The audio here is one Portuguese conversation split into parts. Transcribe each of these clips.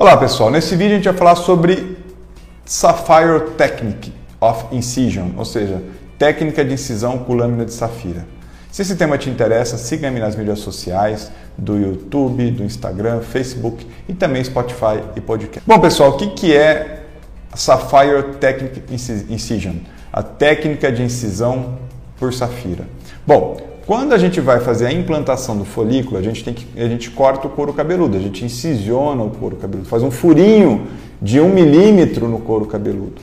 Olá pessoal, nesse vídeo a gente vai falar sobre Sapphire Technique of Incision, ou seja, técnica de incisão com lâmina de safira. Se esse tema te interessa, siga-me nas mídias sociais, do YouTube, do Instagram, Facebook e também Spotify e podcast. Bom pessoal, o que, que é Sapphire Technique Incision? A técnica de incisão por safira. Bom, quando a gente vai fazer a implantação do folículo, a gente, tem que, a gente corta o couro cabeludo, a gente incisiona o couro cabeludo, faz um furinho de um milímetro no couro cabeludo.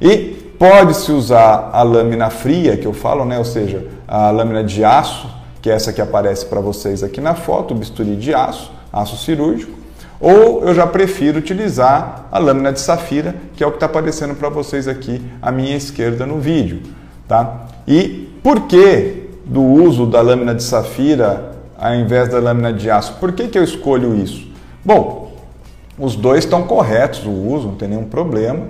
E pode-se usar a lâmina fria, que eu falo, né? ou seja, a lâmina de aço, que é essa que aparece para vocês aqui na foto, o bisturi de aço, aço cirúrgico, ou eu já prefiro utilizar a lâmina de safira, que é o que está aparecendo para vocês aqui à minha esquerda no vídeo. Tá? E por que do uso da lâmina de safira ao invés da lâmina de aço. Por que, que eu escolho isso? Bom, os dois estão corretos, o uso, não tem nenhum problema.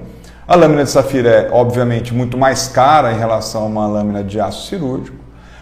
A lâmina de safira é, obviamente, muito mais cara em relação a uma lâmina de aço cirúrgico,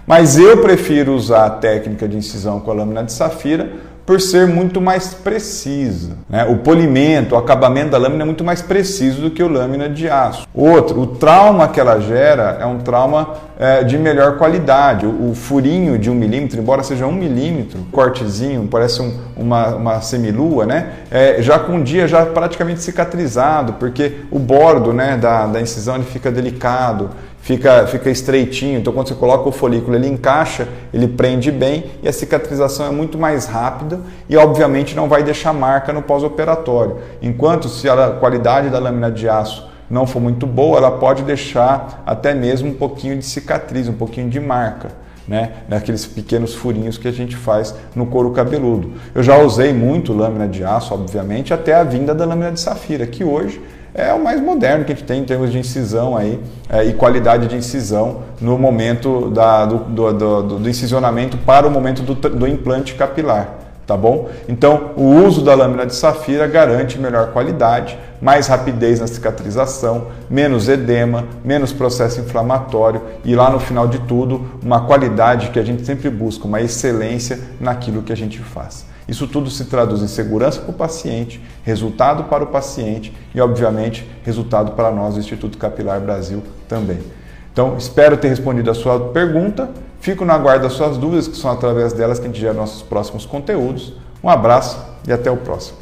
mas eu prefiro usar a técnica de incisão com a lâmina de safira por ser muito mais precisa. Né? O polimento, o acabamento da lâmina é muito mais preciso do que o lâmina de aço. Outro, o trauma que ela gera é um trauma é, de melhor qualidade. O, o, furinho de um milímetro, embora seja um milímetro, cortezinho, parece um, uma, uma semilua, né? É, já com um dia já praticamente cicatrizado, porque o bordo né, da, da incisão ele fica delicado fica, fica estreitinho. Então, quando você coloca o folículo, ele encaixa, ele prende bem e a cicatrização é muito mais rápida e, obviamente, não vai deixar marca no pós-operatório. Enquanto, se a qualidade da lâmina de aço não for muito boa, ela pode deixar até mesmo um pouquinho de cicatriz, um pouquinho de marca. Né, naqueles pequenos furinhos que a gente faz no couro cabeludo. Eu já usei muito lâmina de aço, obviamente, até a vinda da lâmina de safira, que hoje é o mais moderno que a gente tem em termos de incisão aí, é, e qualidade de incisão no momento da, do, do, do, do, incisionamento para o momento do, implante capilar. Tá bom? Então, o uso da lâmina de safira garante melhor qualidade, mais rapidez na cicatrização, menos edema, menos processo inflamatório e lá no final de tudo, uma qualidade que a gente sempre busca, uma excelência naquilo que a gente faz. Isso tudo se traduz em segurança para o paciente, resultado para o paciente e, obviamente, resultado para nós do Instituto Capilar Brasil também. Então, espero ter respondido a sua pergunta. Fico na guarda das suas dúvidas, que são através delas que a gente gera nossos próximos conteúdos. Um abraço e até o próximo.